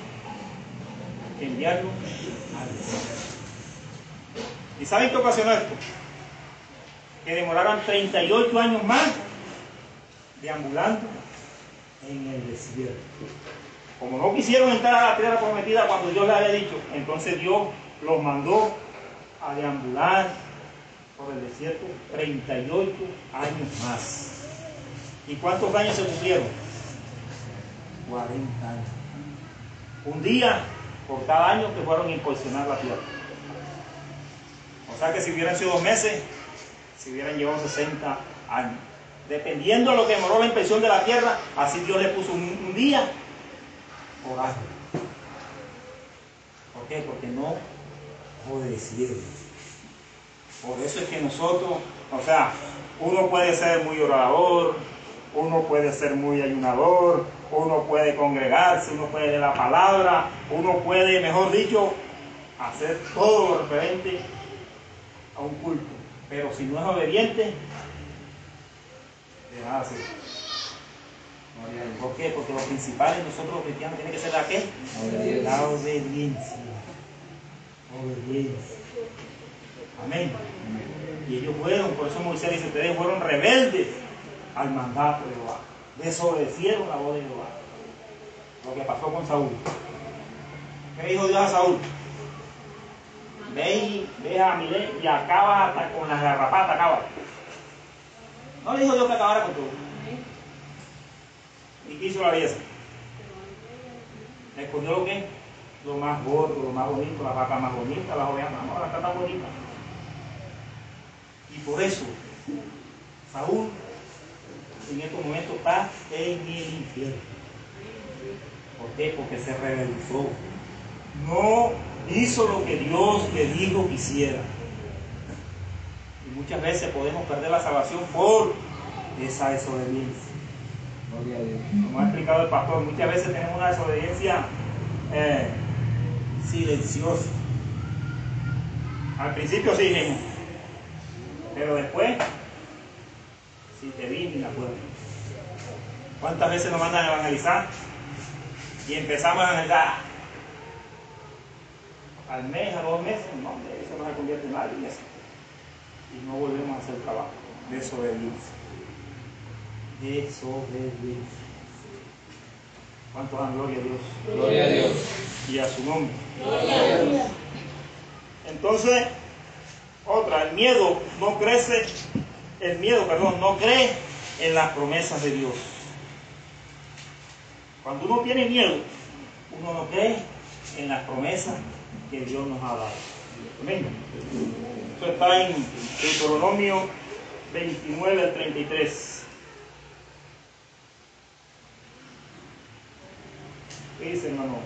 Enviarlo al desierto. ¿Y saben qué ocasionó esto? Que demoraron 38 años más deambulando en el desierto. Como no quisieron entrar a la tierra prometida cuando Dios les había dicho, entonces Dios los mandó a deambular por el desierto 38 años más. ¿Y cuántos años se cumplieron? 40 años. Un día por cada año que fueron a inspeccionar la tierra. O sea que si hubieran sido dos meses, se hubieran llevado 60 años. Dependiendo de lo que demoró la inspección de la tierra, así Dios le puso un, día por año. ¿Por qué? Porque no obedecieron. Por eso es que nosotros, o sea, uno puede ser muy orador, uno puede ser muy ayunador, uno puede congregarse, uno puede leer la palabra, uno puede, mejor dicho, hacer todo lo referente a un culto. Pero si no es obediente, sirve. ¿Por qué? Porque lo principal en nosotros los cristianos tiene que ser la qué? La obediencia. Obediencia. Amén. Y ellos fueron, por eso Moisés dice, ustedes fueron rebeldes al mandato de Jehová. Desobedecieron la voz de Jehová. Lo que pasó con Saúl. ¿Qué dijo Dios a Saúl? Ve y ve a Milé y acaba hasta con la garrapata, acaba. No le dijo Dios que acabara con todo. ¿Y qué hizo la belleza? Le escondió lo que? Lo más gordo, lo más bonito, las vacas más bonitas, las ovejas más, no, las vacas bonitas. Y por eso, Saúl en estos momentos está en el infierno. ¿Por qué? Porque se rebelizó. No hizo lo que Dios le dijo que hiciera. Y muchas veces podemos perder la salvación por esa desobediencia. Gloria a Dios. Como ha explicado el pastor, muchas veces tenemos una desobediencia eh, silenciosa. Al principio sí dijimos, pero después, si te vi ni la acuerdo. ¿Cuántas veces nos mandan a evangelizar? Y empezamos a evangelizar. Al mes, a dos meses, no, hombre, eso no se convierte en en eso. Y no volvemos a hacer trabajo. Desobediencia. Desobediencia. ¿Cuántos dan gloria a Dios? Gloria a Dios. Y a su nombre. Gloria a Dios. Entonces, otra, el miedo no crece, el miedo, perdón, no cree en las promesas de Dios. Cuando uno tiene miedo, uno no cree en las promesas que Dios nos ha dado. Amén. Esto está en Deuteronomio 29 al 33. ¿Qué dice, hermano?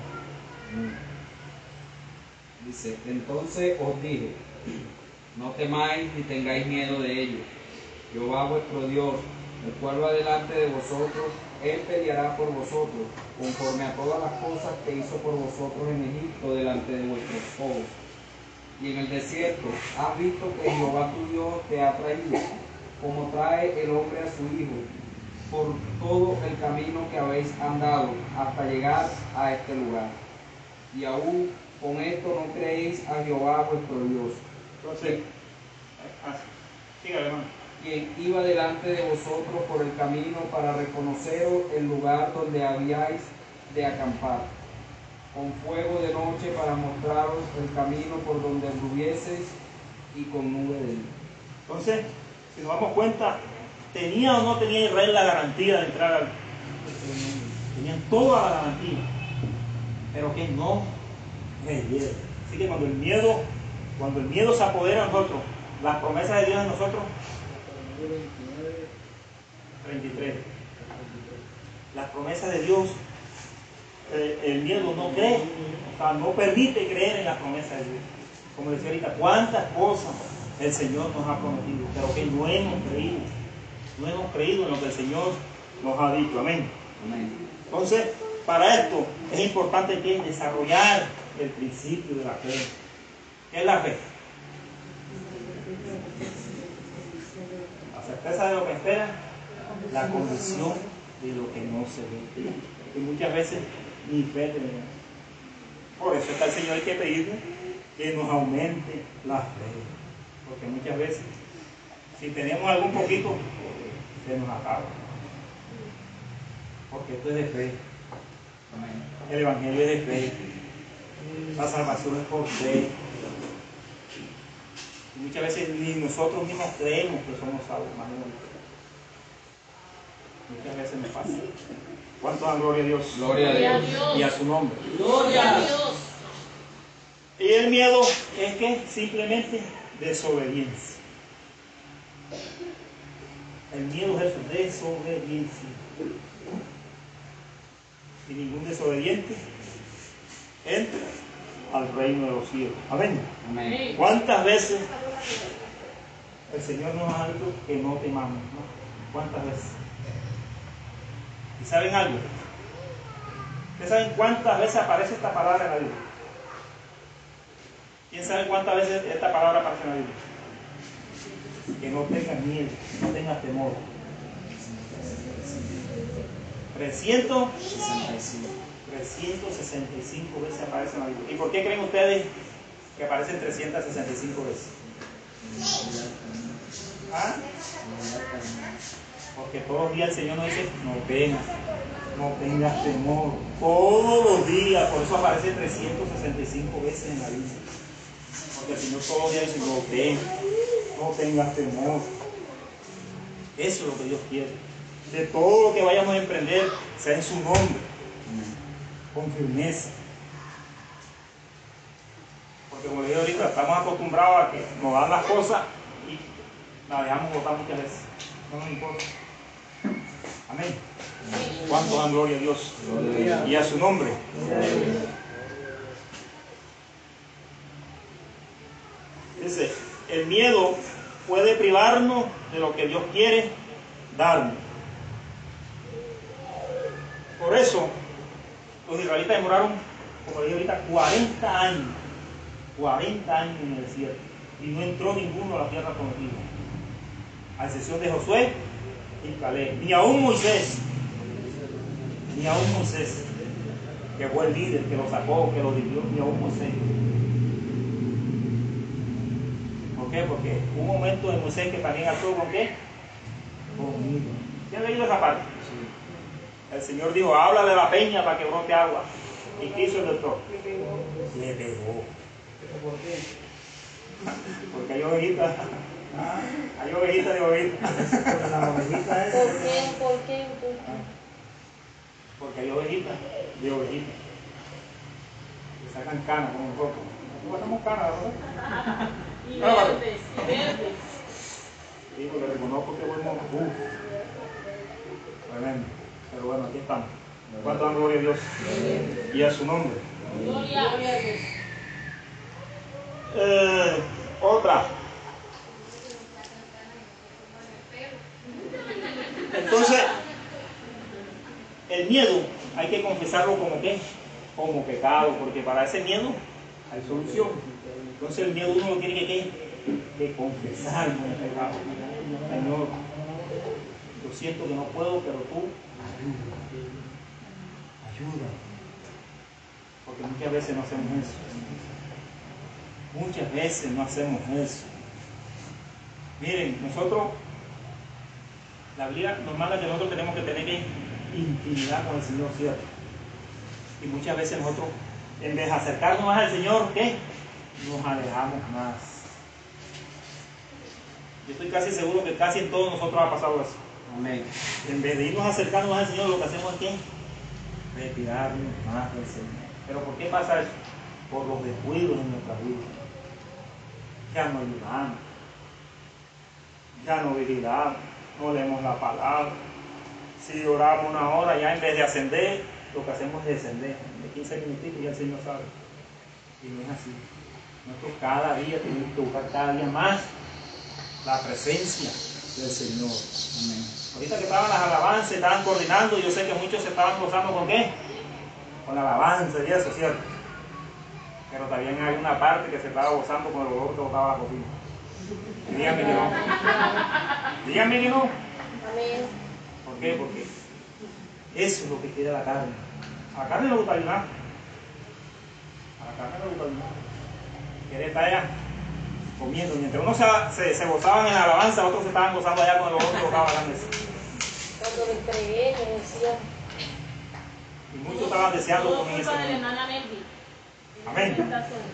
Dice, entonces os dije, no temáis ni tengáis miedo de ellos. Jehová vuestro Dios, el cual va delante de vosotros, él peleará por vosotros, conforme a todas las cosas que hizo por vosotros en Egipto delante de vuestros ojos y en el desierto has visto que Jehová tu Dios te ha traído, como trae el hombre a su hijo, por todo el camino que habéis andado hasta llegar a este lugar. Y aún con esto no creéis a Jehová vuestro Dios, Entonces, ah, sígale, hermano. quien iba delante de vosotros por el camino para reconoceros el lugar donde habíais de acampar, con fuego de noche para mostraros el camino por donde anduvieseis y con nube de día. Entonces, si nos damos cuenta, ¿tenía o no tenía Israel la garantía de entrar al Tenían toda la garantía, pero que no creyeron. Así que cuando el miedo, cuando el miedo se apodera de nosotros, las promesas de Dios en nosotros, 33. Las promesas de Dios, el miedo no cree, o sea, no permite creer en las promesas de Dios. Como decía ahorita, cuántas cosas el Señor nos ha prometido, pero que no hemos creído. No hemos creído en lo que el Señor nos ha dicho. Amén. Amén. Entonces, para esto es importante que desarrollar el principio de la fe. ¿Qué es la fe? La certeza de lo que espera, la convicción de lo que no se ve. Y muchas veces ni fe tenemos. Por eso está el Señor hay que pedirle que nos aumente la fe. Porque muchas veces, si tenemos algún poquito, se nos acaba. Porque esto es de fe. El Evangelio es de fe. La salvación es por fe. Muchas veces ni nosotros mismos creemos que somos salvos. Muchas veces me pasa. ¿Cuánto dan gloria a Dios? Gloria a Dios. Y a su nombre. Gloria a Dios. Y el miedo es que simplemente desobediencia. El miedo es eso, desobediencia. Y ningún desobediente entra al reino de los cielos. Amén. Amén. Amén. ¿Cuántas veces el Señor nos ha dicho que no temamos? ¿no? ¿Cuántas veces? ¿Y saben algo? ¿Ustedes saben cuántas veces aparece esta palabra en la Biblia? ¿Quién sabe cuántas veces esta palabra aparece en la Biblia? Que no tengas miedo, no tengas temor. 300, 65. 365 veces aparece en la Biblia. ¿Y por qué creen ustedes que aparecen 365 veces? ¿Ah? Porque todos los días el Señor nos dice, no temas, no tengas temor. Todos los días, por eso aparece 365 veces en la Biblia. Porque el Señor todos los días dice, no temas, no tengas temor. Eso es lo que Dios quiere. De todo lo que vayamos a emprender, sea en su nombre, con firmeza. Porque como le digo ahorita, estamos acostumbrados a que nos dan las cosas y las dejamos botar muchas veces. No nos importa. Amén. ¿Cuánto dan gloria a Dios? Y a su nombre. Dice, el miedo puede privarnos de lo que Dios quiere darnos. Por eso, los israelitas demoraron, como dije ahorita, 40 años. 40 años en el desierto. Y no entró ninguno a la tierra prometida. A excepción de Josué y Caleb. Ni aún Moisés. Ni aún Moisés. Que fue el líder, que lo sacó, que lo dirigió. Ni aún Moisés. ¿Por qué? Porque hubo un momento de Moisés que también actuó con qué? Conmigo. ¿Quién ha leído esa parte? El Señor dijo, háblale a la peña para que brote agua. ¿Y qué hizo el doctor? Le pegó. Porque hay ovejitas. Ah, Hay ovejitas de ovejitas. Porque la ovejita es. ¿Por qué? ¿Por qué? ¿Por qué? Porque hay ovejitas de ovejitas. Que sacan canas como nosotros. Nosotros sacamos canas, ¿verdad? Y Bárbaro. verdes, y verdes. Sí, porque reconozco que bueno. Uf. Tremendo. Pero bueno, aquí estamos. ¿Cuánto dan gloria a Dios? Y a su nombre. Gloria a Dios. Eh, otra. Entonces, el miedo hay que confesarlo como qué? Como pecado, porque para ese miedo hay solución. Entonces el miedo uno lo tiene que, ¿qué? que confesar como pecado. Señor, yo siento que no puedo, pero tú ayuda. Porque muchas veces no hacemos eso. Muchas veces no hacemos eso. Miren, nosotros, la vida normal que nosotros tenemos que tener que intimidad con el Señor, ¿cierto? Y muchas veces nosotros, en vez de acercarnos más al Señor, ¿qué? Nos alejamos más. Yo estoy casi seguro que casi en todos nosotros ha pasado eso. Amén. En vez de irnos acercando más al Señor, lo que hacemos es ¿qué? retirarnos más del Señor. ¿Pero por qué pasa eso? Por los descuidos en nuestra vida. Ya no ayudamos, ya no vigilamos, no leemos la palabra. Si oramos una hora, ya en vez de ascender, lo que hacemos es descender. De 15 minutitos ya el Señor sabe. Y no es así. Nosotros cada día tenemos que buscar cada día más la presencia del Señor. Amén. Ahorita que estaban las alabanzas, estaban coordinando, yo sé que muchos se estaban gozando con qué? Con la alabanza y eso, ¿cierto? Pero también hay una parte que se estaba gozando con el olor que botaba la cocina. Díganme que no. Díganme que. Amén. ¿Por qué? Porque eso es lo que quiere la carne. A la carne le gusta ayunar. A la carne le gusta ayunar. Quiere estar allá comiendo. Mientras uno se, se, se gozaban en la alabanza, otros se estaban gozando allá con olor que botaba la mesa. Cuando me entregué, me decía, Y muchos estaban deseando comer ese. Amén.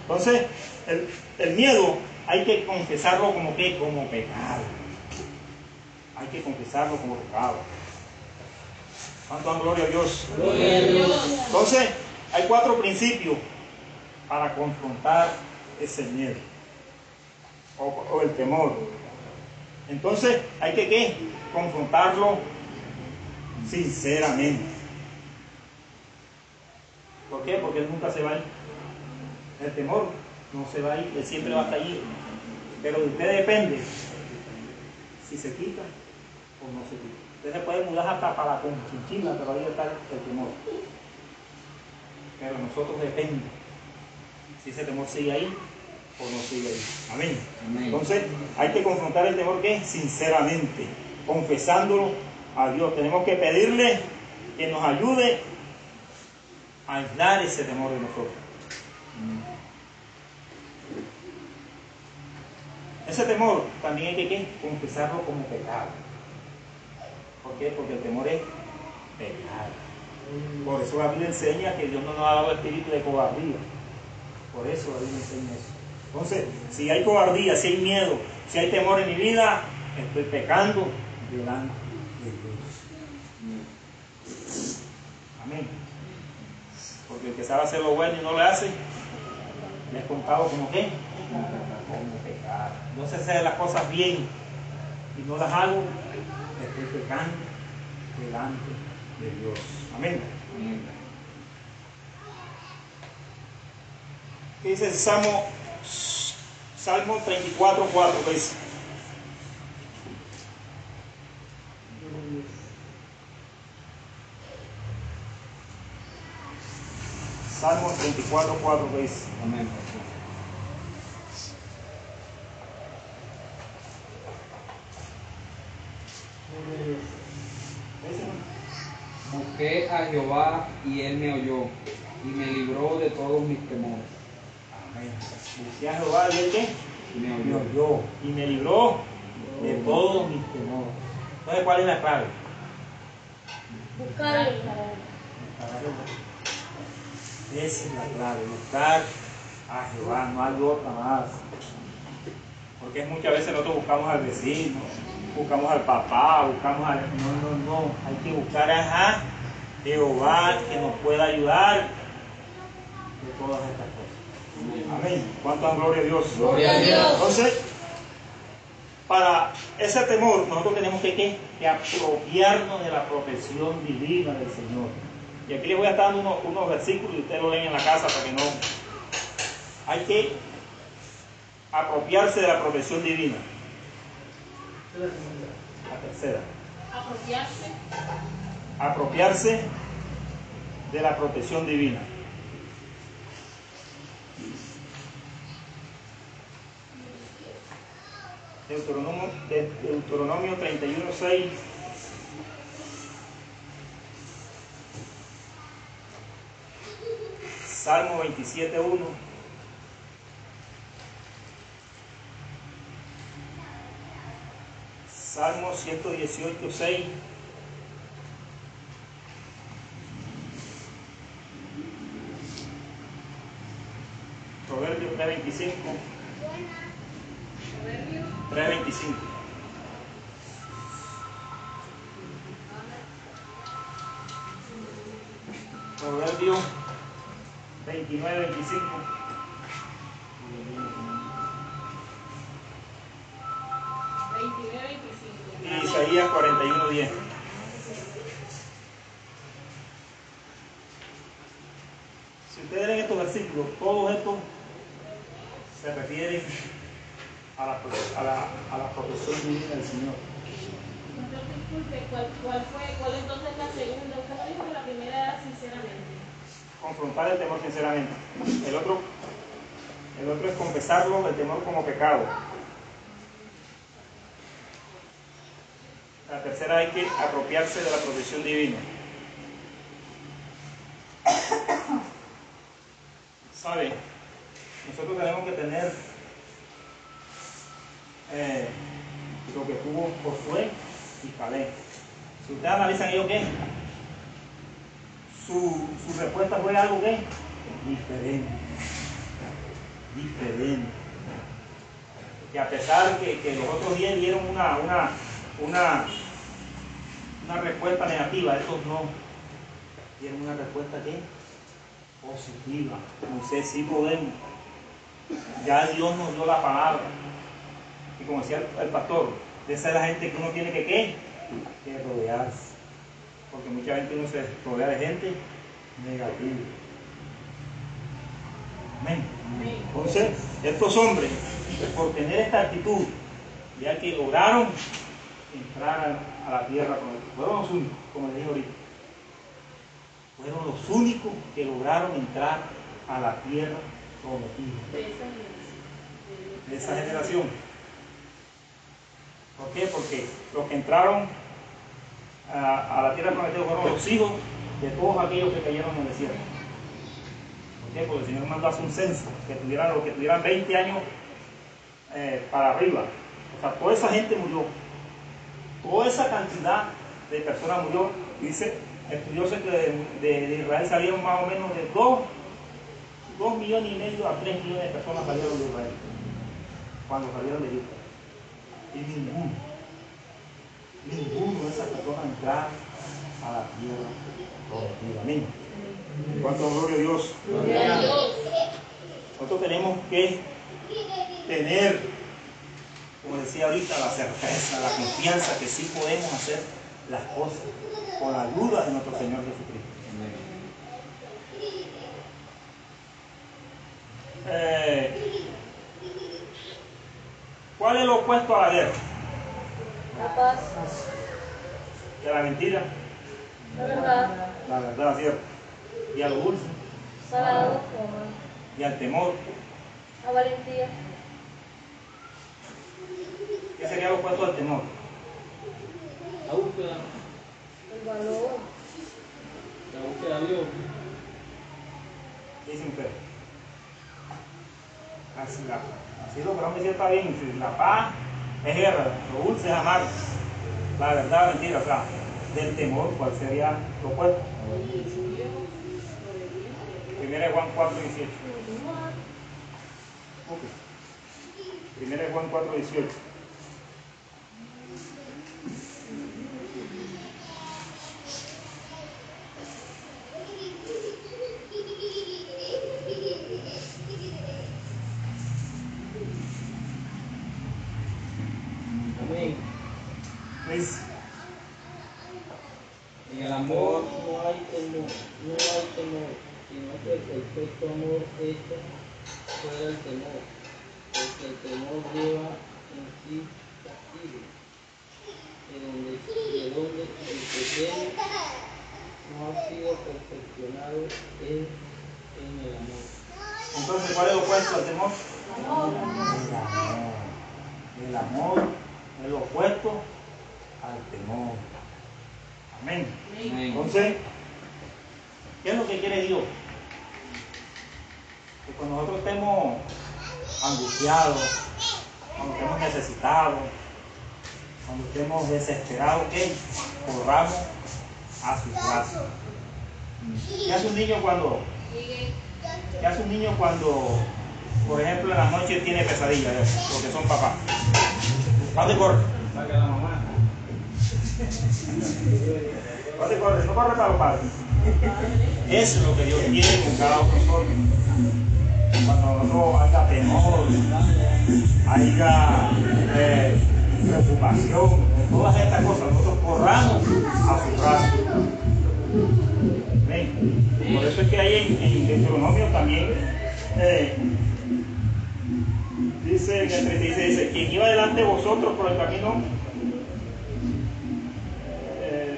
Entonces, el, el miedo hay que confesarlo como que como pecado. Hay que confesarlo como pecado. ¿Cuánto dan gloria a Dios? Gloria a Dios. Entonces, hay cuatro principios para confrontar ese miedo o, o el temor. Entonces, hay que ¿qué? confrontarlo sinceramente. ¿Por qué? Porque él nunca se va a ir. El temor no se va a ir, él siempre va a estar allí. Pero de usted depende si se quita o no se quita. Usted se puede mudar hasta para con chinchila, pero ahí está el temor. Pero nosotros depende si ese temor sigue ahí o no sigue ahí. Amén. Amén. Entonces hay que confrontar el temor que sinceramente, confesándolo a Dios. Tenemos que pedirle que nos ayude a aislar ese temor de nosotros. Ese temor también hay que ¿qué? confesarlo como pecado. ¿Por qué? Porque el temor es pecado. Por eso la Biblia enseña que Dios no nos ha dado espíritu de cobardía. Por eso la Biblia enseña eso. Entonces, si hay cobardía, si hay miedo, si hay temor en mi vida, estoy pecando delante de Dios. Amén. Porque el que sabe hacer lo bueno y no lo hace, le es contado como qué? Como pecado. No sé hacer las cosas bien y no las hago, estoy pecando delante de Dios. Amén. Amén. ¿Qué dice el Salmo, Salmo 34, 4? ¿qué dice? Salmo 34, 4, ¿qué dice? Amén. ¿Qué dice, hermano? Busqué a Jehová y él me oyó y me libró de todos mis temores. Amén. A Jehová y él qué? Y me me oyó. y me libró de todos mis temores. Entonces, ¿cuál es la clave? buscar Esa es la clave, buscar a Jehová, no hay otra más. Porque muchas veces nosotros buscamos al vecino, buscamos al papá, buscamos al... No, no, no, hay que buscar a Jehová que nos pueda ayudar de todas estas cosas. Amén. ¿Cuánto dan gloria a Dios? Gloria a Dios. Entonces, para ese temor, nosotros tenemos que, ¿qué? que apropiarnos de la protección divina del Señor. Y aquí les voy a estar dando unos, unos versículos y ustedes lo leen en la casa para que no. Hay que apropiarse de la protección divina. La tercera. Apropiarse. Apropiarse de la protección divina. Deuteronomio, de- Deuteronomio 31, 6. Salmo 27, 1. Salmo 118, 6. Proverbio 3.25. 3.25. Proverbio 29, 25. La tercera hay que apropiarse de la protección divina. ¿Sabe? Nosotros tenemos que tener eh, lo que tuvo Josué y Caleb. Si ustedes analizan ellos qué, su, su respuesta fue algo que diferente. Diferente. Y a pesar que, los otros 10 dieron una, una, una, una respuesta negativa, estos no. Dieron una respuesta que positiva. Moisés sí podemos. Ya Dios nos dio la palabra. Y como decía el, el pastor, de esa es la gente que uno tiene que ¿qué? que rodearse porque mucha gente uno se rodea de gente negativa. Amén. Entonces, estos hombres, por tener esta actitud, ya que lograron entrar a, la tierra, fueron los únicos, como les dije ahorita, fueron los únicos que lograron entrar a la tierra prometida De esa generación. de esa generación. ¿Por qué? Porque los que entraron a, a la tierra prometida fueron los hijos de todos aquellos que cayeron en el desierto. ¿Por qué? Porque el Señor mandó a hacer un censo, que tuvieran, los que tuvieran 20 años eh, para arriba. O sea, toda esa gente murió. Toda esa cantidad de personas murió. Dice, estudiosos que de, de- de Israel salieron más o menos de 2, 2 millones y medio a 3 millones de personas salieron de Israel cuando salieron de Egipto. Y ninguno, ninguno de esas personas entraron a la tierra prometida. Amén. ¿Cuánto? Gloria a Dios. Nosotros tenemos que tener, como decía ahorita, la certeza, la confianza que sí podemos hacer las cosas con la ayuda de nuestro Señor Jesucristo. Eh, ¿Cuál es lo opuesto a la guerra? La paz, Y a la mentira, la verdad, la verdad, ¿cierto? Y a lo dulce, salado, y al temor. la valentía, ¿Qué sería lo opuesto al temor? La búsqueda, el valor, la búsqueda de Dios. ¿Qué dicen ustedes? Así, la, así lo que vamos a decir está bien. si La paz es guerra, lo dulce es amar. La verdad, la mentira, o sea, del temor, ¿cuál sería lo opuesto? Primera de Juan 4, 18. Ok. Primera de Juan 4, 18. Amén. Dice, En el amor No hay temor, no hay temor, sino que el perfecto amor echa fuera el temor, porque el temor lleva en sí castigo, de donde, de donde el que teme no ha sido perfeccionado en, en el amor. Entonces, ¿cuál es el opuesto al temor? El amor. El amor es lo opuesto al temor. Amén. Amén. Entonces, ¿qué es lo que quiere Dios? Que cuando nosotros estemos angustiados, cuando estemos necesitados, cuando estemos desesperados, ¿qué? Corramos a su brazo. ¿Qué hace un niño cuando, qué hace un niño cuando, por ejemplo, en la noche tiene pesadillas, eh? porque son papás? ¿Dónde corre? Saca la mamá. ¿Dónde Eso es lo que Dios quiere con cada uno de nosotros. Cuando no haya temor, haya eh, preocupación, todas estas cosas, nosotros corramos a su brazo. Por eso es que en, en Deuteronomio también, eh, dice en el 36, dice, quien iba delante de vosotros por el camino eh,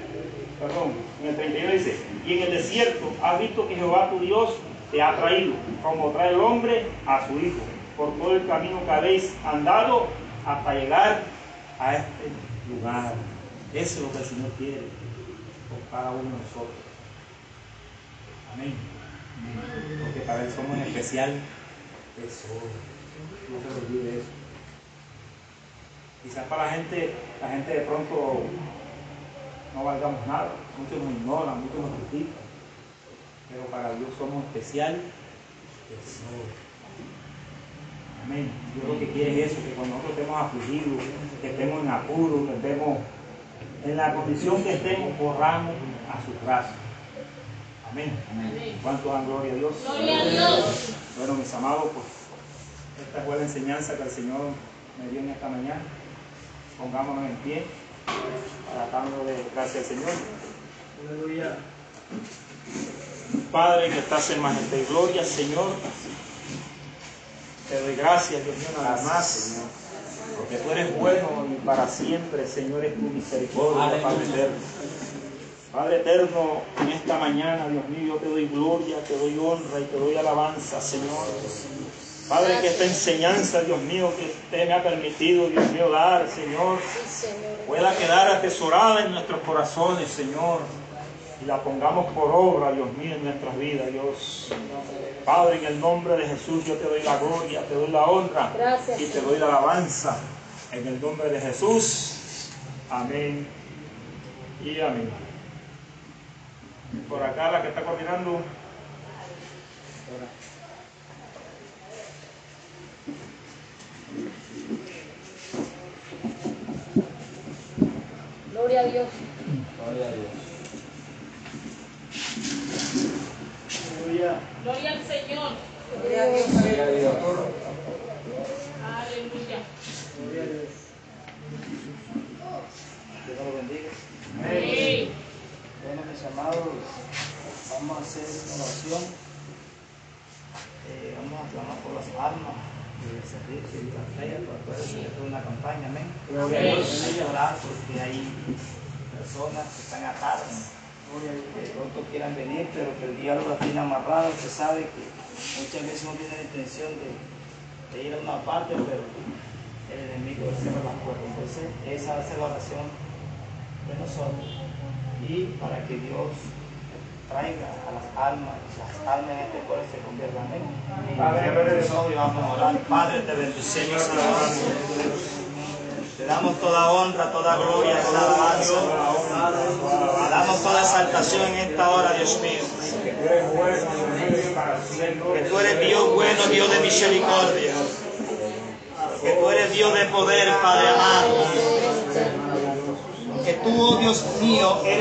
perdón, en el 31 dice, y en el desierto has visto que Jehová tu Dios te ha traído, como trae el hombre a su hijo, por todo el camino que habéis andado hasta llegar a este lugar. Eso es lo que el Señor quiere con cada uno de nosotros. Amén. Porque para Él somos en especial tesoro. No se olvide eso. Quizás para la gente, la gente de pronto no valgamos nada. Muchos nos ignoran, muchos nos critican. Pero para Dios somos especial tesoro. Amén. Dios lo que quiere es eso, que cuando nosotros estemos afligidos, que estemos en apuro, que estemos en la condición que estemos, corramos a su brazo. Amén. Amén. ¿Cuántos dan gloria a Dios? Gloria a Dios. Bueno, mis amados, pues esta fue la enseñanza que el Señor me dio en esta mañana. Pongámonos en pie para dándole gracias al Señor. Aleluya. Padre que estás en majestad y gloria, Señor. Te doy gracias, Dios mío, nada más, Señor. Porque tú eres bueno y para siempre, Señor, es tu misericordia, Padre eterno. Padre eterno, en esta mañana, Dios mío, yo te doy gloria, te doy honra y te doy alabanza, Señor. Padre, que esta enseñanza, Dios mío, que usted me ha permitido, Dios mío, dar, Señor, pueda quedar atesorada en nuestros corazones, Señor, y la pongamos por obra, Dios mío, en nuestras vidas, Dios. Padre, en el nombre de Jesús, yo te doy la gloria, te doy la honra Gracias, y te doy la alabanza. En el nombre de Jesús. Amén y amén. Por acá la que está coordinando. Gloria a Dios. Gloria a Dios. Aleluya. Gloria al Señor. Gloria a Dios. Gloria a Dios. Aleluya. Gloria a Dios. Dios nos lo bendiga. Amén. Bueno, mis amados, vamos a hacer una oración. Eh, vamos a clamar por las almas de servicio y la fe, por acuérdense que esto es una campaña, amén. Gloria a Dios. Hay que orar porque hay personas que están atadas, que de pronto quieran venir, pero que el diablo las tiene amarradas. Usted sabe que muchas veces no tiene la intención de, de ir a una parte, pero el enemigo cierra las puertas. Entonces, esa ser la oración de nosotros y para que Dios traiga a las almas, las almas en este pueblo se conviertan en Padre, y vamos a orar. Padre, te bendecimos te damos toda honra, toda gloria, toda alabanza. Te damos toda exaltación en esta hora, Dios mío. Que tú eres Dios bueno, Dios de misericordia. Que tú eres Dios de poder, Padre amado. Que tú, oh Dios mío, eres